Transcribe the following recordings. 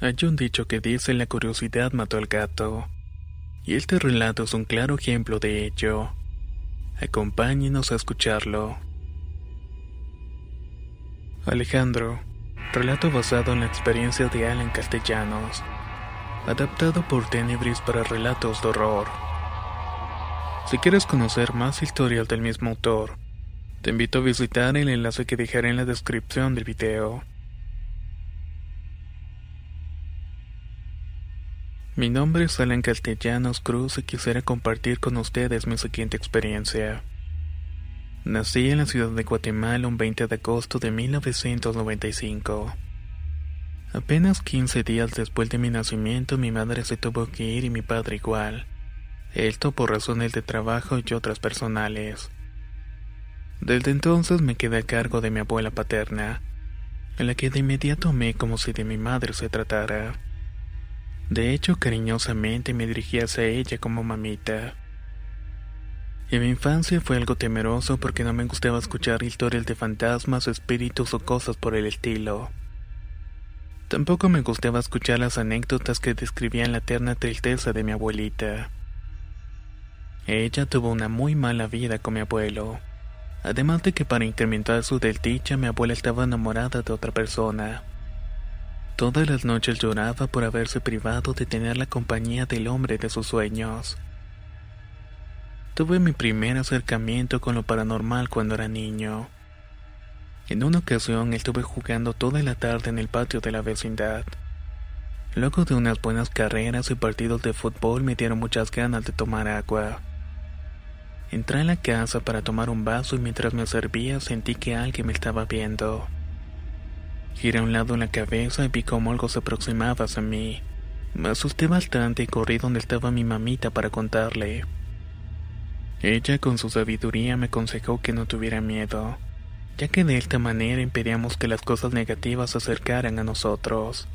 Hay un dicho que dice la curiosidad mató al gato. Y este relato es un claro ejemplo de ello. Acompáñenos a escucharlo. Alejandro, relato basado en la experiencia de Alan Castellanos, adaptado por Tenebris para relatos de horror. Si quieres conocer más historias del mismo autor, te invito a visitar el enlace que dejaré en la descripción del video. Mi nombre es Alan Castellanos Cruz y quisiera compartir con ustedes mi siguiente experiencia. Nací en la ciudad de Guatemala un 20 de agosto de 1995. Apenas 15 días después de mi nacimiento mi madre se tuvo que ir y mi padre igual. Esto por razones de trabajo y otras personales. Desde entonces me quedé a cargo de mi abuela paterna, a la que de inmediato amé como si de mi madre se tratara. De hecho, cariñosamente me dirigí hacia ella como mamita. En mi infancia fue algo temeroso porque no me gustaba escuchar historias de fantasmas, espíritus o cosas por el estilo. Tampoco me gustaba escuchar las anécdotas que describían la eterna tristeza de mi abuelita. Ella tuvo una muy mala vida con mi abuelo. Además de que para incrementar su desdicha mi abuela estaba enamorada de otra persona. Todas las noches lloraba por haberse privado de tener la compañía del hombre de sus sueños. Tuve mi primer acercamiento con lo paranormal cuando era niño. En una ocasión estuve jugando toda la tarde en el patio de la vecindad. Luego de unas buenas carreras y partidos de fútbol me dieron muchas ganas de tomar agua. Entré en la casa para tomar un vaso y mientras me servía sentí que alguien me estaba viendo. Giré a un lado la cabeza y vi cómo algo se aproximaba hacia mí. Me asusté bastante y corrí donde estaba mi mamita para contarle. Ella con su sabiduría me aconsejó que no tuviera miedo, ya que de esta manera impedíamos que las cosas negativas se acercaran a nosotros.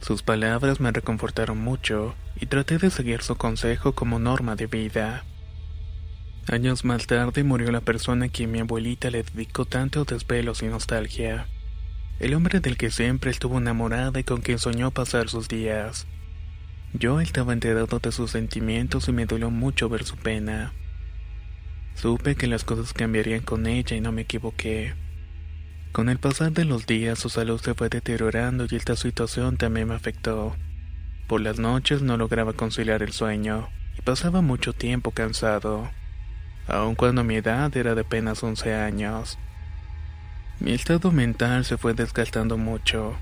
Sus palabras me reconfortaron mucho y traté de seguir su consejo como norma de vida. Años más tarde murió la persona a quien mi abuelita le dedicó tanto desvelos y nostalgia el hombre del que siempre estuvo enamorada y con quien soñó pasar sus días. Yo estaba enterado de sus sentimientos y me dolió mucho ver su pena. Supe que las cosas cambiarían con ella y no me equivoqué. Con el pasar de los días su salud se fue deteriorando y esta situación también me afectó. Por las noches no lograba conciliar el sueño y pasaba mucho tiempo cansado, aun cuando mi edad era de apenas 11 años. Mi estado mental se fue desgastando mucho,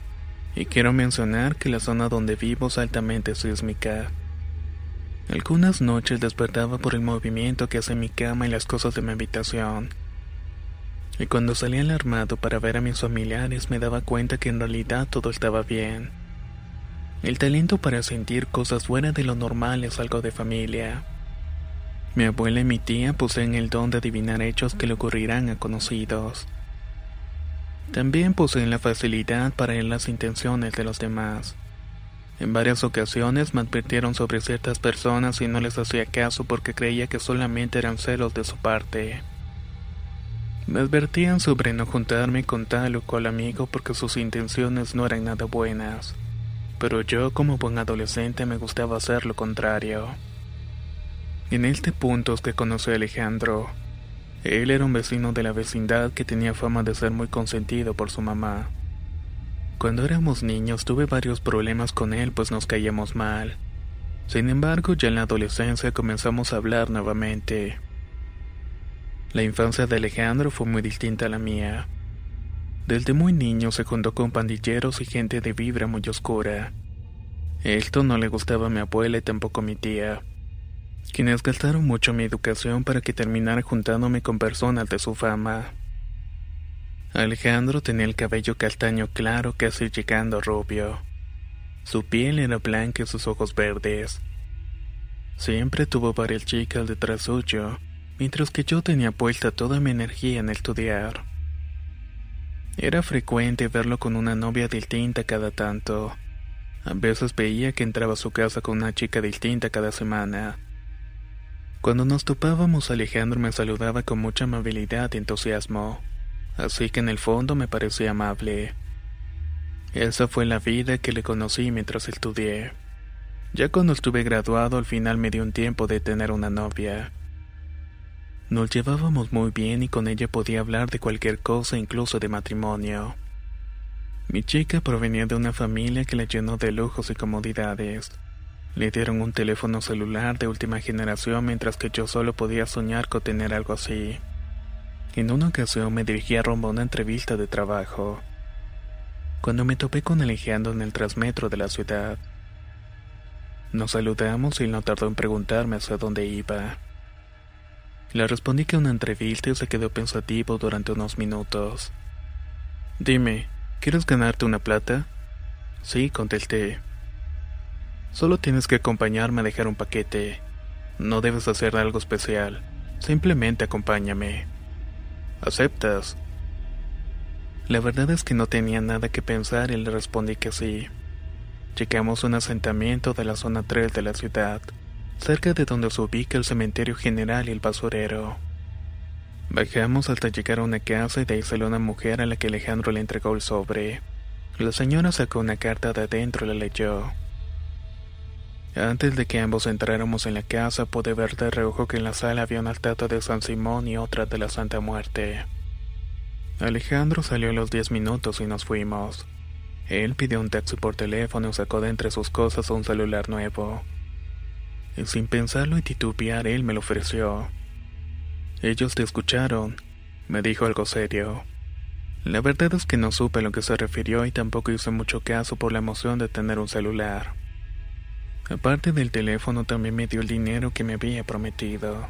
y quiero mencionar que la zona donde vivo es altamente sísmica. Algunas noches despertaba por el movimiento que hace mi cama y las cosas de mi habitación. Y cuando salía alarmado para ver a mis familiares me daba cuenta que en realidad todo estaba bien. El talento para sentir cosas fuera de lo normal es algo de familia. Mi abuela y mi tía poseen el don de adivinar hechos que le ocurrirán a conocidos. También poseen la facilidad para leer las intenciones de los demás. En varias ocasiones me advirtieron sobre ciertas personas y no les hacía caso porque creía que solamente eran celos de su parte. Me advertían sobre no juntarme con tal o cual amigo porque sus intenciones no eran nada buenas, pero yo como buen adolescente me gustaba hacer lo contrario. En este punto es que conocí a Alejandro. Él era un vecino de la vecindad que tenía fama de ser muy consentido por su mamá. Cuando éramos niños tuve varios problemas con él pues nos caíamos mal. Sin embargo, ya en la adolescencia comenzamos a hablar nuevamente. La infancia de Alejandro fue muy distinta a la mía. Desde muy niño se juntó con pandilleros y gente de vibra muy oscura. Esto no le gustaba a mi abuela y tampoco a mi tía, quienes gastaron mucho mi educación para que terminara juntándome con personas de su fama. Alejandro tenía el cabello castaño claro casi llegando rubio. Su piel era blanca y sus ojos verdes. Siempre tuvo varias chicas detrás suyo, mientras que yo tenía puesta toda mi energía en estudiar. Era frecuente verlo con una novia distinta cada tanto. A veces veía que entraba a su casa con una chica distinta cada semana. Cuando nos topábamos Alejandro me saludaba con mucha amabilidad y entusiasmo así que en el fondo me parecía amable. Esa fue la vida que le conocí mientras estudié. Ya cuando estuve graduado al final me dio un tiempo de tener una novia. Nos llevábamos muy bien y con ella podía hablar de cualquier cosa, incluso de matrimonio. Mi chica provenía de una familia que la llenó de lujos y comodidades. Le dieron un teléfono celular de última generación mientras que yo solo podía soñar con tener algo así. En una ocasión me dirigí a rumbo a una entrevista de trabajo. Cuando me topé con Alejandro en el transmetro de la ciudad. Nos saludamos y no tardó en preguntarme hacia dónde iba. Le respondí que una entrevista y se quedó pensativo durante unos minutos. Dime, ¿quieres ganarte una plata? Sí, contesté. Solo tienes que acompañarme a dejar un paquete. No debes hacer algo especial. Simplemente acompáñame. ¿Aceptas? La verdad es que no tenía nada que pensar y le respondí que sí. Llegamos a un asentamiento de la zona 3 de la ciudad, cerca de donde se ubica el cementerio general y el basurero. Bajamos hasta llegar a una casa y de ahí salió una mujer a la que Alejandro le entregó el sobre. La señora sacó una carta de adentro y la leyó. Antes de que ambos entráramos en la casa, pude ver de reojo que en la sala había una estatua de San Simón y otra de la Santa Muerte. Alejandro salió a los diez minutos y nos fuimos. Él pidió un taxi por teléfono y sacó de entre sus cosas un celular nuevo. Y sin pensarlo y titubear, él me lo ofreció. Ellos te escucharon, me dijo algo serio. La verdad es que no supe a lo que se refirió y tampoco hice mucho caso por la emoción de tener un celular. Aparte del teléfono también me dio el dinero que me había prometido.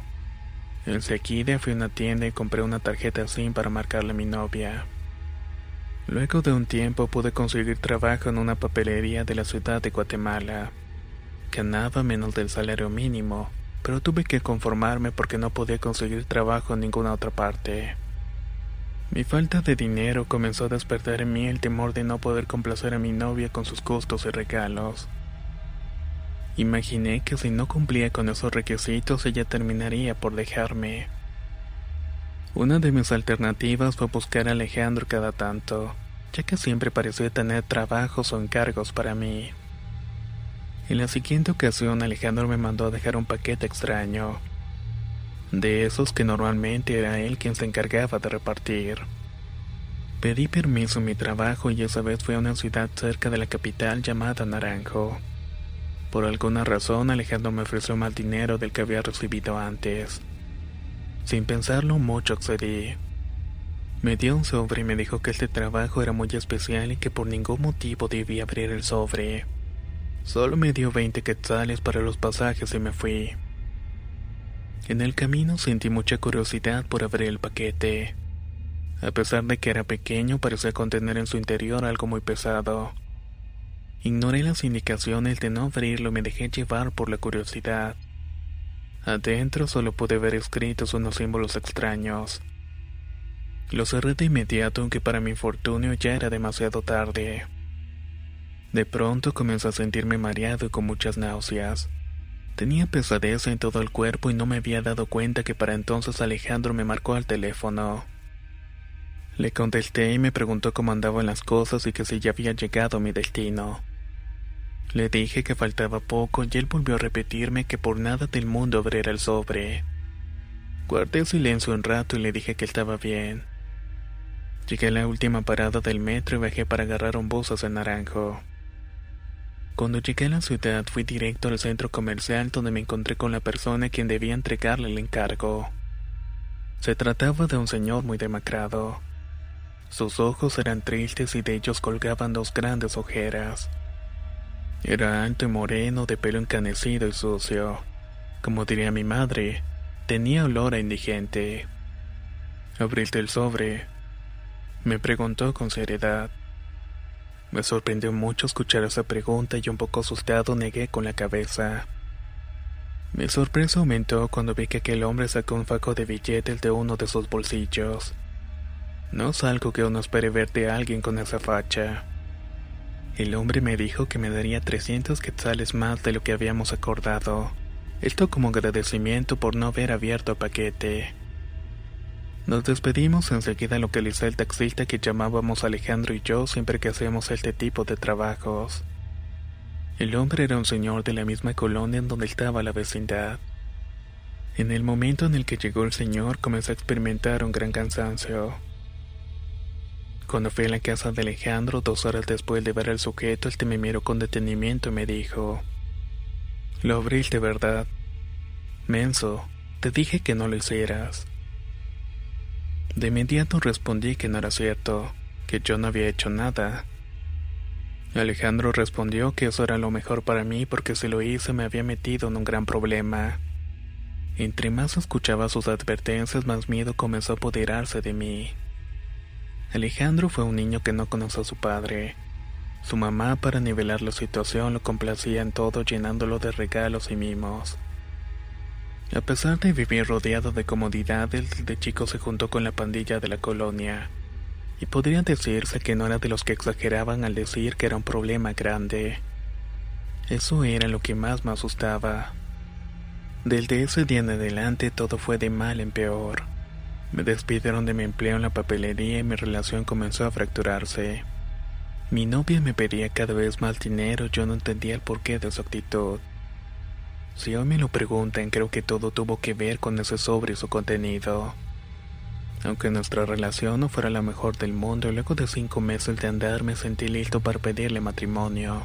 Enseguida fui a una tienda y compré una tarjeta SIM para marcarle a mi novia. Luego de un tiempo pude conseguir trabajo en una papelería de la ciudad de Guatemala. Ganaba menos del salario mínimo, pero tuve que conformarme porque no podía conseguir trabajo en ninguna otra parte. Mi falta de dinero comenzó a despertar en mí el temor de no poder complacer a mi novia con sus gustos y regalos. Imaginé que si no cumplía con esos requisitos ella terminaría por dejarme. Una de mis alternativas fue buscar a Alejandro cada tanto, ya que siempre parecía tener trabajos o encargos para mí. En la siguiente ocasión Alejandro me mandó a dejar un paquete extraño, de esos que normalmente era él quien se encargaba de repartir. Pedí permiso en mi trabajo y esa vez fui a una ciudad cerca de la capital llamada Naranjo. Por alguna razón Alejandro me ofreció más dinero del que había recibido antes. Sin pensarlo mucho accedí. Me dio un sobre y me dijo que este trabajo era muy especial y que por ningún motivo debía abrir el sobre. Solo me dio 20 quetzales para los pasajes y me fui. En el camino sentí mucha curiosidad por abrir el paquete. A pesar de que era pequeño, parecía contener en su interior algo muy pesado. Ignoré las indicaciones de no abrirlo y me dejé llevar por la curiosidad. Adentro solo pude ver escritos unos símbolos extraños. Lo cerré de inmediato aunque para mi infortunio ya era demasiado tarde. De pronto comencé a sentirme mareado y con muchas náuseas. Tenía pesadez en todo el cuerpo y no me había dado cuenta que para entonces Alejandro me marcó al teléfono. Le contesté y me preguntó cómo andaban las cosas y que si ya había llegado a mi destino. Le dije que faltaba poco y él volvió a repetirme que por nada del mundo abriera el sobre. Guardé silencio un rato y le dije que estaba bien. Llegué a la última parada del metro y bajé para agarrar un bus hacia Naranjo. Cuando llegué a la ciudad fui directo al centro comercial donde me encontré con la persona a quien debía entregarle el encargo. Se trataba de un señor muy demacrado. Sus ojos eran tristes y de ellos colgaban dos grandes ojeras. Era alto y moreno, de pelo encanecido y sucio. Como diría mi madre, tenía olor a indigente. Abriste el sobre. Me preguntó con seriedad. Me sorprendió mucho escuchar esa pregunta y un poco asustado negué con la cabeza. Mi sorpresa aumentó cuando vi que aquel hombre sacó un faco de billetes de uno de sus bolsillos. No es algo que uno espere ver de alguien con esa facha. El hombre me dijo que me daría 300 quetzales más de lo que habíamos acordado. Esto como agradecimiento por no haber abierto el paquete. Nos despedimos enseguida localicé el taxista que llamábamos Alejandro y yo siempre que hacemos este tipo de trabajos. El hombre era un señor de la misma colonia en donde estaba la vecindad. En el momento en el que llegó el señor comencé a experimentar un gran cansancio. Cuando fui a la casa de Alejandro, dos horas después de ver al sujeto, este me miró con detenimiento y me dijo, Lo abriste, ¿verdad? Menso, te dije que no lo hicieras. De inmediato respondí que no era cierto, que yo no había hecho nada. Alejandro respondió que eso era lo mejor para mí porque si lo hice me había metido en un gran problema. Entre más escuchaba sus advertencias, más miedo comenzó a apoderarse de mí. Alejandro fue un niño que no conoció a su padre. Su mamá, para nivelar la situación, lo complacía en todo llenándolo de regalos y mimos. A pesar de vivir rodeado de comodidades, de chico se juntó con la pandilla de la colonia. Y podría decirse que no era de los que exageraban al decir que era un problema grande. Eso era lo que más me asustaba. Desde ese día en adelante todo fue de mal en peor. Me despidieron de mi empleo en la papelería y mi relación comenzó a fracturarse. Mi novia me pedía cada vez más dinero, yo no entendía el porqué de su actitud. Si hoy me lo preguntan, creo que todo tuvo que ver con ese sobre y su contenido. Aunque nuestra relación no fuera la mejor del mundo, luego de cinco meses de andar me sentí listo para pedirle matrimonio.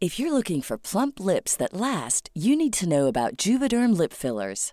If you're looking for plump lips that last, you need to know about Juvederm lip fillers.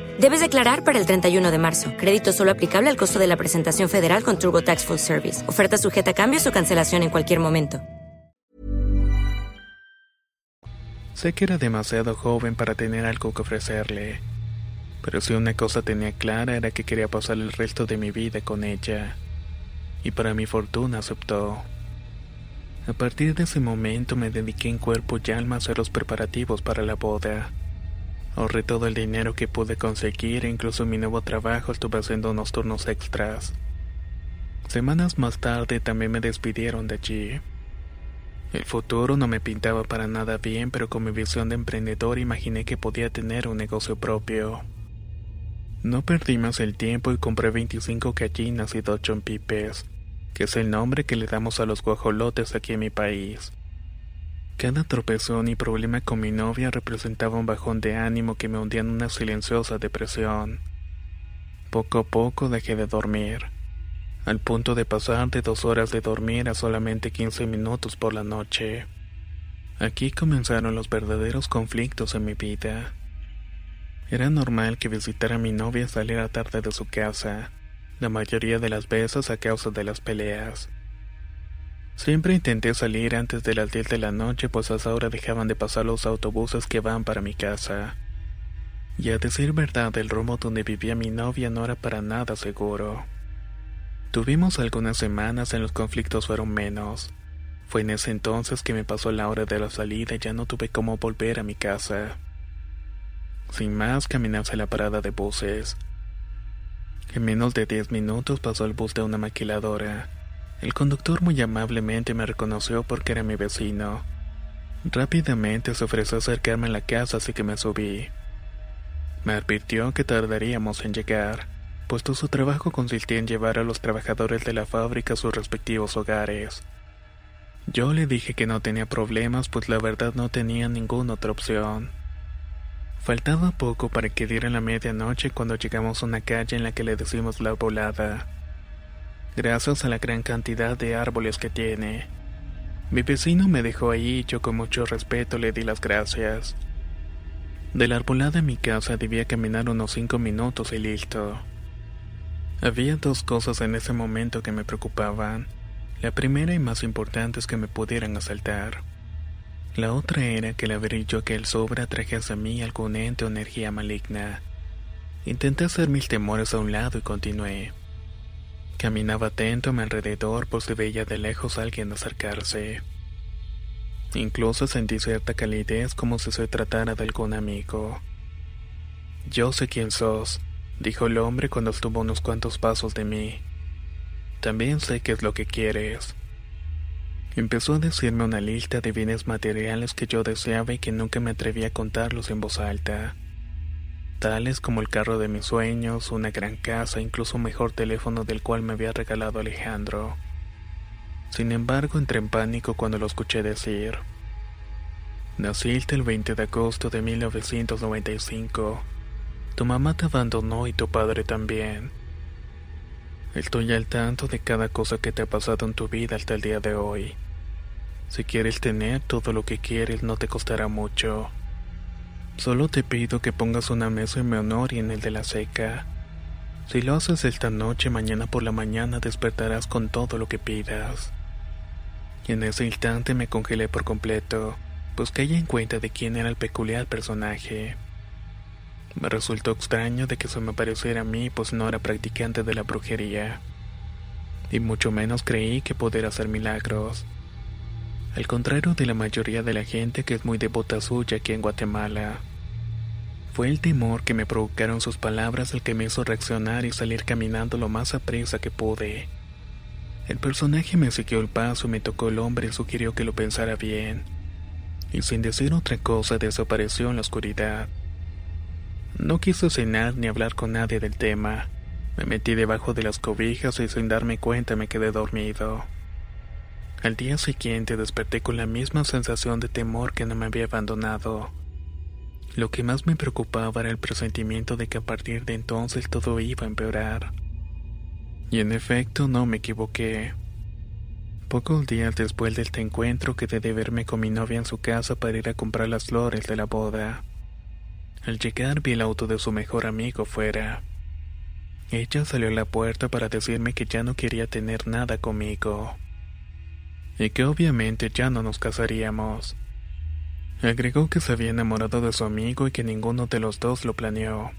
Debes declarar para el 31 de marzo. Crédito solo aplicable al costo de la presentación federal con TurboTax Full Service. Oferta sujeta a cambios o cancelación en cualquier momento. Sé que era demasiado joven para tener algo que ofrecerle, pero si una cosa tenía clara era que quería pasar el resto de mi vida con ella. Y para mi fortuna aceptó. A partir de ese momento me dediqué en cuerpo y alma a hacer los preparativos para la boda. Ahorré todo el dinero que pude conseguir e incluso mi nuevo trabajo estuve haciendo unos turnos extras. Semanas más tarde también me despidieron de allí. El futuro no me pintaba para nada bien, pero con mi visión de emprendedor imaginé que podía tener un negocio propio. No perdí más el tiempo y compré 25 gallinas y dos chompipes, que es el nombre que le damos a los guajolotes aquí en mi país. Cada tropezón y problema con mi novia representaba un bajón de ánimo que me hundía en una silenciosa depresión. Poco a poco dejé de dormir, al punto de pasar de dos horas de dormir a solamente 15 minutos por la noche. Aquí comenzaron los verdaderos conflictos en mi vida. Era normal que visitara a mi novia saliera tarde de su casa, la mayoría de las veces a causa de las peleas. Siempre intenté salir antes de las 10 de la noche, pues a esa hora dejaban de pasar los autobuses que van para mi casa. Y a decir verdad, el rumbo donde vivía mi novia no era para nada seguro. Tuvimos algunas semanas en los conflictos fueron menos. Fue en ese entonces que me pasó la hora de la salida y ya no tuve cómo volver a mi casa. Sin más, caminé hacia la parada de buses. En menos de 10 minutos pasó el bus de una maquiladora. El conductor muy amablemente me reconoció porque era mi vecino. Rápidamente se ofreció a acercarme a la casa así que me subí. Me advirtió que tardaríamos en llegar, puesto su trabajo consistía en llevar a los trabajadores de la fábrica a sus respectivos hogares. Yo le dije que no tenía problemas, pues la verdad no tenía ninguna otra opción. Faltaba poco para que diera la medianoche cuando llegamos a una calle en la que le decimos la volada gracias a la gran cantidad de árboles que tiene. Mi vecino me dejó ahí y yo con mucho respeto le di las gracias. De la arbolada en mi casa debía caminar unos cinco minutos y listo. Había dos cosas en ese momento que me preocupaban. La primera y más importante es que me pudieran asaltar. La otra era que el brillo que el sobra trajese a mí algún ente o energía maligna. Intenté hacer mis temores a un lado y continué. Caminaba atento a mi alrededor por si veía de lejos alguien acercarse. Incluso sentí cierta calidez como si se tratara de algún amigo. Yo sé quién sos, dijo el hombre cuando estuvo unos cuantos pasos de mí. También sé qué es lo que quieres. Empezó a decirme una lista de bienes materiales que yo deseaba y que nunca me atreví a contarlos en voz alta tales como el carro de mis sueños, una gran casa, incluso un mejor teléfono del cual me había regalado Alejandro. Sin embargo, entré en pánico cuando lo escuché decir. Naciste el 20 de agosto de 1995. Tu mamá te abandonó y tu padre también. Estoy al tanto de cada cosa que te ha pasado en tu vida hasta el día de hoy. Si quieres tener todo lo que quieres, no te costará mucho. Solo te pido que pongas una mesa en mi honor y en el de la seca. Si lo haces esta noche, mañana por la mañana despertarás con todo lo que pidas. Y en ese instante me congelé por completo, pues caí en cuenta de quién era el peculiar personaje. Me resultó extraño de que se me pareciera a mí, pues no era practicante de la brujería. Y mucho menos creí que pudiera hacer milagros. Al contrario de la mayoría de la gente que es muy devota suya aquí en Guatemala. Fue el temor que me provocaron sus palabras el que me hizo reaccionar y salir caminando lo más aprisa que pude. El personaje me siguió el paso, me tocó el hombre y sugirió que lo pensara bien. Y sin decir otra cosa desapareció en la oscuridad. No quise cenar ni hablar con nadie del tema. Me metí debajo de las cobijas y sin darme cuenta me quedé dormido. Al día siguiente desperté con la misma sensación de temor que no me había abandonado. Lo que más me preocupaba era el presentimiento de que a partir de entonces todo iba a empeorar. Y en efecto no me equivoqué. Pocos días después de este encuentro quedé de verme con mi novia en su casa para ir a comprar las flores de la boda. Al llegar vi el auto de su mejor amigo fuera. Ella salió a la puerta para decirme que ya no quería tener nada conmigo. Y que obviamente ya no nos casaríamos. Agregó que se había enamorado de su amigo y que ninguno de los dos lo planeó.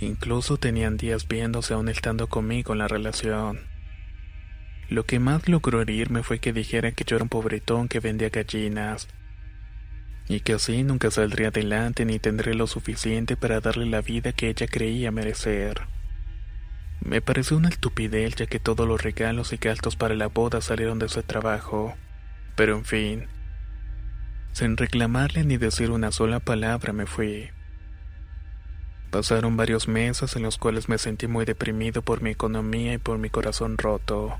Incluso tenían días viéndose aún estando conmigo en la relación. Lo que más logró herirme fue que dijera que yo era un pobretón que vendía gallinas, y que así nunca saldría adelante ni tendré lo suficiente para darle la vida que ella creía merecer. Me pareció una estupidez ya que todos los regalos y gastos para la boda salieron de ese trabajo, pero en fin, sin reclamarle ni decir una sola palabra me fui. Pasaron varios meses en los cuales me sentí muy deprimido por mi economía y por mi corazón roto.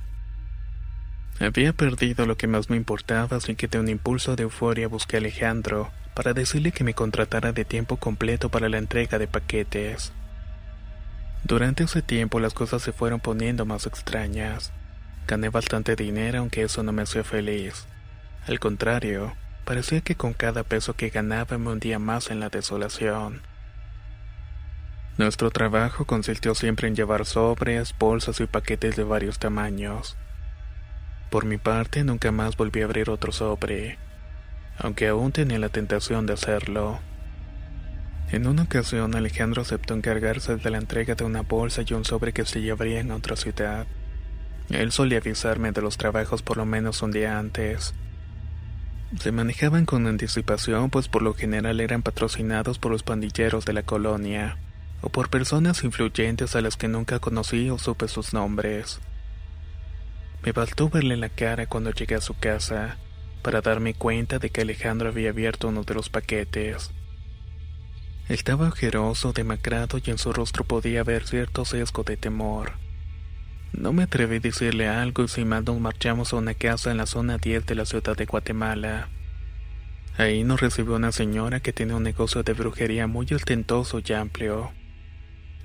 Había perdido lo que más me importaba, así que de un impulso de euforia busqué a Alejandro para decirle que me contratara de tiempo completo para la entrega de paquetes. Durante ese tiempo las cosas se fueron poniendo más extrañas. Gané bastante dinero aunque eso no me hacía feliz. Al contrario, parecía que con cada peso que ganaba me hundía más en la desolación. Nuestro trabajo consistió siempre en llevar sobres, bolsas y paquetes de varios tamaños. Por mi parte, nunca más volví a abrir otro sobre, aunque aún tenía la tentación de hacerlo. En una ocasión, Alejandro aceptó encargarse de la entrega de una bolsa y un sobre que se llevaría en otra ciudad. Él solía avisarme de los trabajos por lo menos un día antes. Se manejaban con anticipación, pues por lo general eran patrocinados por los pandilleros de la colonia, o por personas influyentes a las que nunca conocí o supe sus nombres. Me bastó verle la cara cuando llegué a su casa, para darme cuenta de que Alejandro había abierto uno de los paquetes. Estaba ojeroso, demacrado y en su rostro podía ver cierto sesgo de temor. No me atreví a decirle algo y sin más nos marchamos a una casa en la zona 10 de la ciudad de Guatemala. Ahí nos recibió una señora que tiene un negocio de brujería muy ostentoso y amplio.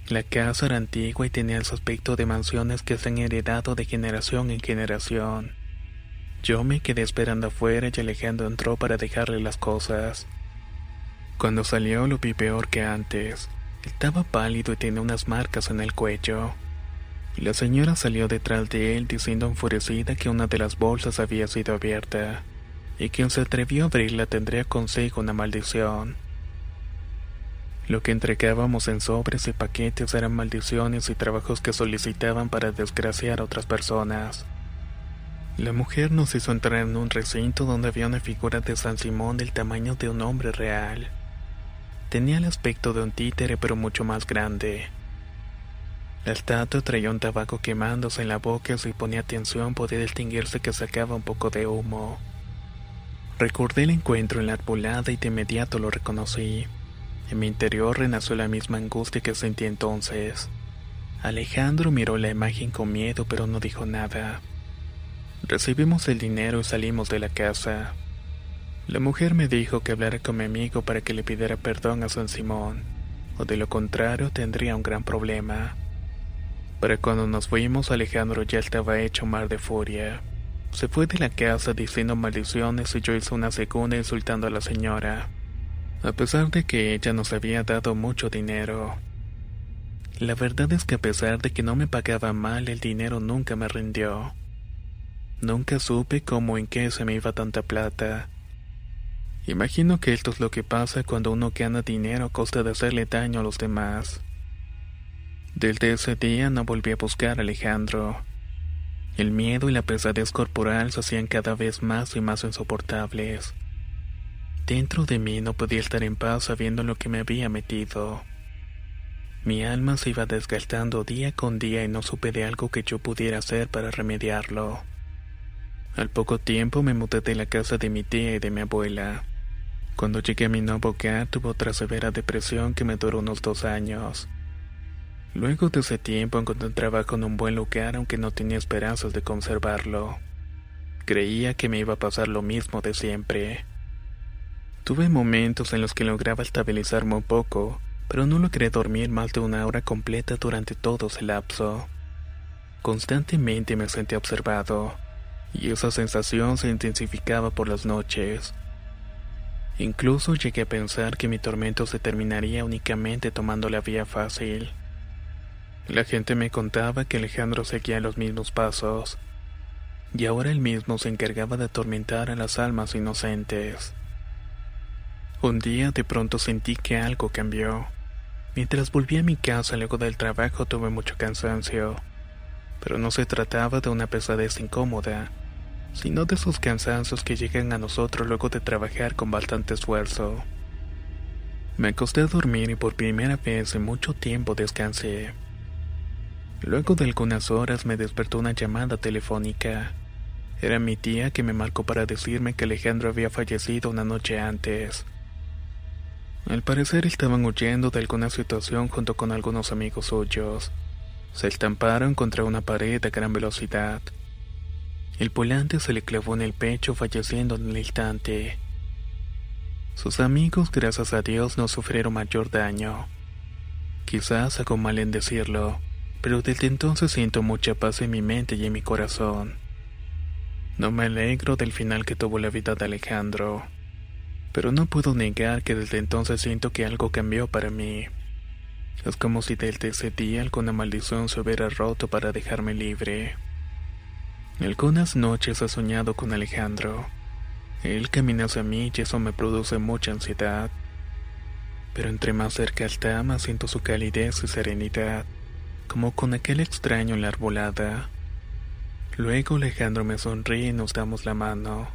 La casa era antigua y tenía el aspecto de mansiones que se han heredado de generación en generación. Yo me quedé esperando afuera y Alejandro entró para dejarle las cosas. Cuando salió lo vi peor que antes. Estaba pálido y tenía unas marcas en el cuello. La señora salió detrás de él diciendo enfurecida que una de las bolsas había sido abierta, y quien se atrevió a abrirla tendría consigo una maldición. Lo que entregábamos en sobres y paquetes eran maldiciones y trabajos que solicitaban para desgraciar a otras personas. La mujer nos hizo entrar en un recinto donde había una figura de San Simón del tamaño de un hombre real. Tenía el aspecto de un títere pero mucho más grande. La estatua traía un tabaco quemándose en la boca y si ponía atención podía distinguirse que sacaba un poco de humo. Recordé el encuentro en la arbolada y de inmediato lo reconocí. En mi interior renació la misma angustia que sentí entonces. Alejandro miró la imagen con miedo pero no dijo nada. Recibimos el dinero y salimos de la casa. La mujer me dijo que hablara con mi amigo para que le pidiera perdón a San Simón, o de lo contrario tendría un gran problema. Pero cuando nos fuimos Alejandro ya estaba hecho mar de furia. Se fue de la casa diciendo maldiciones y yo hice una segunda insultando a la señora a pesar de que ella nos había dado mucho dinero. La verdad es que a pesar de que no me pagaba mal, el dinero nunca me rindió. Nunca supe cómo en qué se me iba tanta plata. Imagino que esto es lo que pasa cuando uno gana dinero a costa de hacerle daño a los demás. Desde ese día no volví a buscar a Alejandro. El miedo y la pesadez corporal se hacían cada vez más y más insoportables. Dentro de mí no podía estar en paz sabiendo lo que me había metido. Mi alma se iba desgastando día con día y no supe de algo que yo pudiera hacer para remediarlo. Al poco tiempo me mudé de la casa de mi tía y de mi abuela. Cuando llegué a mi nuevo hogar tuve otra severa depresión que me duró unos dos años. Luego de ese tiempo encontré trabajo un buen lugar aunque no tenía esperanzas de conservarlo. Creía que me iba a pasar lo mismo de siempre. Tuve momentos en los que lograba estabilizarme un poco, pero no logré dormir más de una hora completa durante todo ese lapso. Constantemente me sentía observado, y esa sensación se intensificaba por las noches. Incluso llegué a pensar que mi tormento se terminaría únicamente tomando la vía fácil. La gente me contaba que Alejandro seguía los mismos pasos, y ahora él mismo se encargaba de atormentar a las almas inocentes. Un día de pronto sentí que algo cambió. Mientras volví a mi casa luego del trabajo tuve mucho cansancio, Pero no se trataba de una pesadez incómoda, sino de esos cansancios que llegan a nosotros luego de trabajar con bastante esfuerzo. Me acosté a dormir y por primera vez en mucho tiempo descansé. Luego de algunas horas me despertó una llamada telefónica. Era mi tía que me marcó para decirme que Alejandro había fallecido una noche antes. Al parecer estaban huyendo de alguna situación junto con algunos amigos suyos. Se estamparon contra una pared a gran velocidad. El volante se le clavó en el pecho falleciendo en el instante. Sus amigos, gracias a Dios, no sufrieron mayor daño. Quizás hago mal en decirlo, pero desde entonces siento mucha paz en mi mente y en mi corazón. No me alegro del final que tuvo la vida de Alejandro, pero no puedo negar que desde entonces siento que algo cambió para mí. Es como si desde ese día alguna maldición se hubiera roto para dejarme libre. Algunas noches he soñado con Alejandro él camina hacia mí y eso me produce mucha ansiedad. Pero entre más cerca está, más siento su calidez y serenidad, como con aquel extraño en la arbolada. Luego Alejandro me sonríe y nos damos la mano.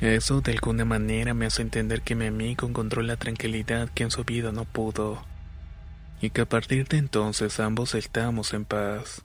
Eso de alguna manera me hace entender que mi amigo encontró la tranquilidad que en su vida no pudo, y que a partir de entonces ambos estamos en paz.